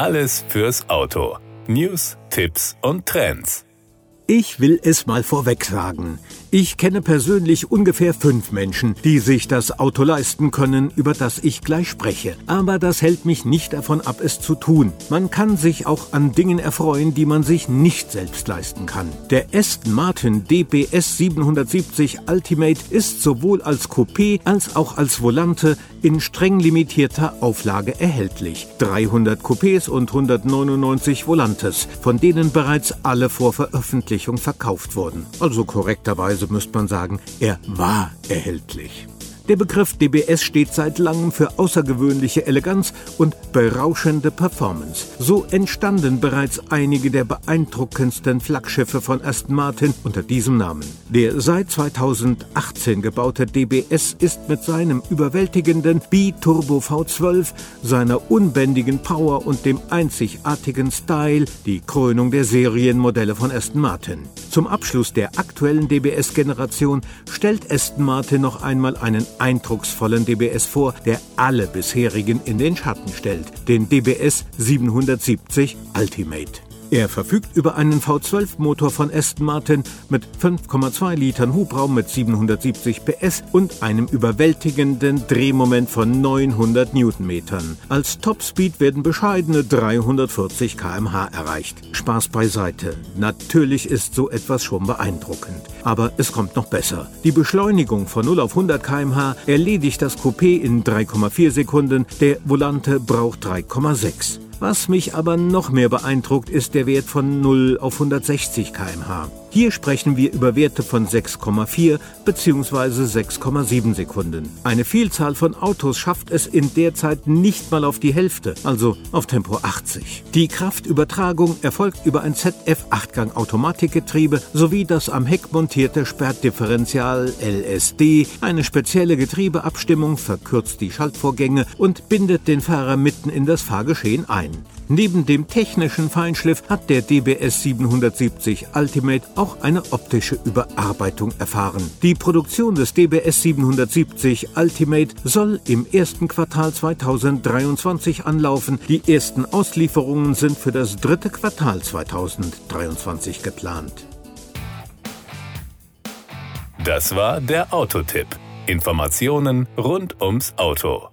Alles fürs Auto. News, Tipps und Trends. Ich will es mal vorweg sagen. Ich kenne persönlich ungefähr fünf Menschen, die sich das Auto leisten können, über das ich gleich spreche. Aber das hält mich nicht davon ab, es zu tun. Man kann sich auch an Dingen erfreuen, die man sich nicht selbst leisten kann. Der Aston Martin DBS 770 Ultimate ist sowohl als Coupé als auch als Volante in streng limitierter Auflage erhältlich. 300 Coupés und 199 Volantes, von denen bereits alle vor Veröffentlichung verkauft wurden. Also korrekterweise müsste man sagen, er war erhältlich. Der Begriff DBS steht seit langem für außergewöhnliche Eleganz und berauschende Performance. So entstanden bereits einige der beeindruckendsten Flaggschiffe von Aston Martin unter diesem Namen. Der seit 2018 gebaute DBS ist mit seinem überwältigenden B-Turbo V12, seiner unbändigen Power und dem einzigartigen Style die Krönung der Serienmodelle von Aston Martin. Zum Abschluss der aktuellen DBS-Generation stellt Aston Martin noch einmal einen eindrucksvollen DBS vor, der alle bisherigen in den Schatten stellt, den DBS 770 Ultimate. Er verfügt über einen V12-Motor von Aston Martin mit 5,2 Litern Hubraum mit 770 PS und einem überwältigenden Drehmoment von 900 Newtonmetern. Als Topspeed werden bescheidene 340 km/h erreicht. Spaß beiseite. Natürlich ist so etwas schon beeindruckend. Aber es kommt noch besser. Die Beschleunigung von 0 auf 100 km/h erledigt das Coupé in 3,4 Sekunden, der Volante braucht 3,6. Was mich aber noch mehr beeindruckt, ist der Wert von 0 auf 160 km/h. Hier sprechen wir über Werte von 6,4 bzw. 6,7 Sekunden. Eine Vielzahl von Autos schafft es in der Zeit nicht mal auf die Hälfte, also auf Tempo 80. Die Kraftübertragung erfolgt über ein ZF-8-Gang Automatikgetriebe sowie das am Heck montierte Sperrdifferential LSD. Eine spezielle Getriebeabstimmung verkürzt die Schaltvorgänge und bindet den Fahrer mitten in das Fahrgeschehen ein. Neben dem technischen Feinschliff hat der DBS 770 Ultimate auch eine optische Überarbeitung erfahren. Die Produktion des DBS 770 Ultimate soll im ersten Quartal 2023 anlaufen. Die ersten Auslieferungen sind für das dritte Quartal 2023 geplant. Das war der Autotipp. Informationen rund ums Auto.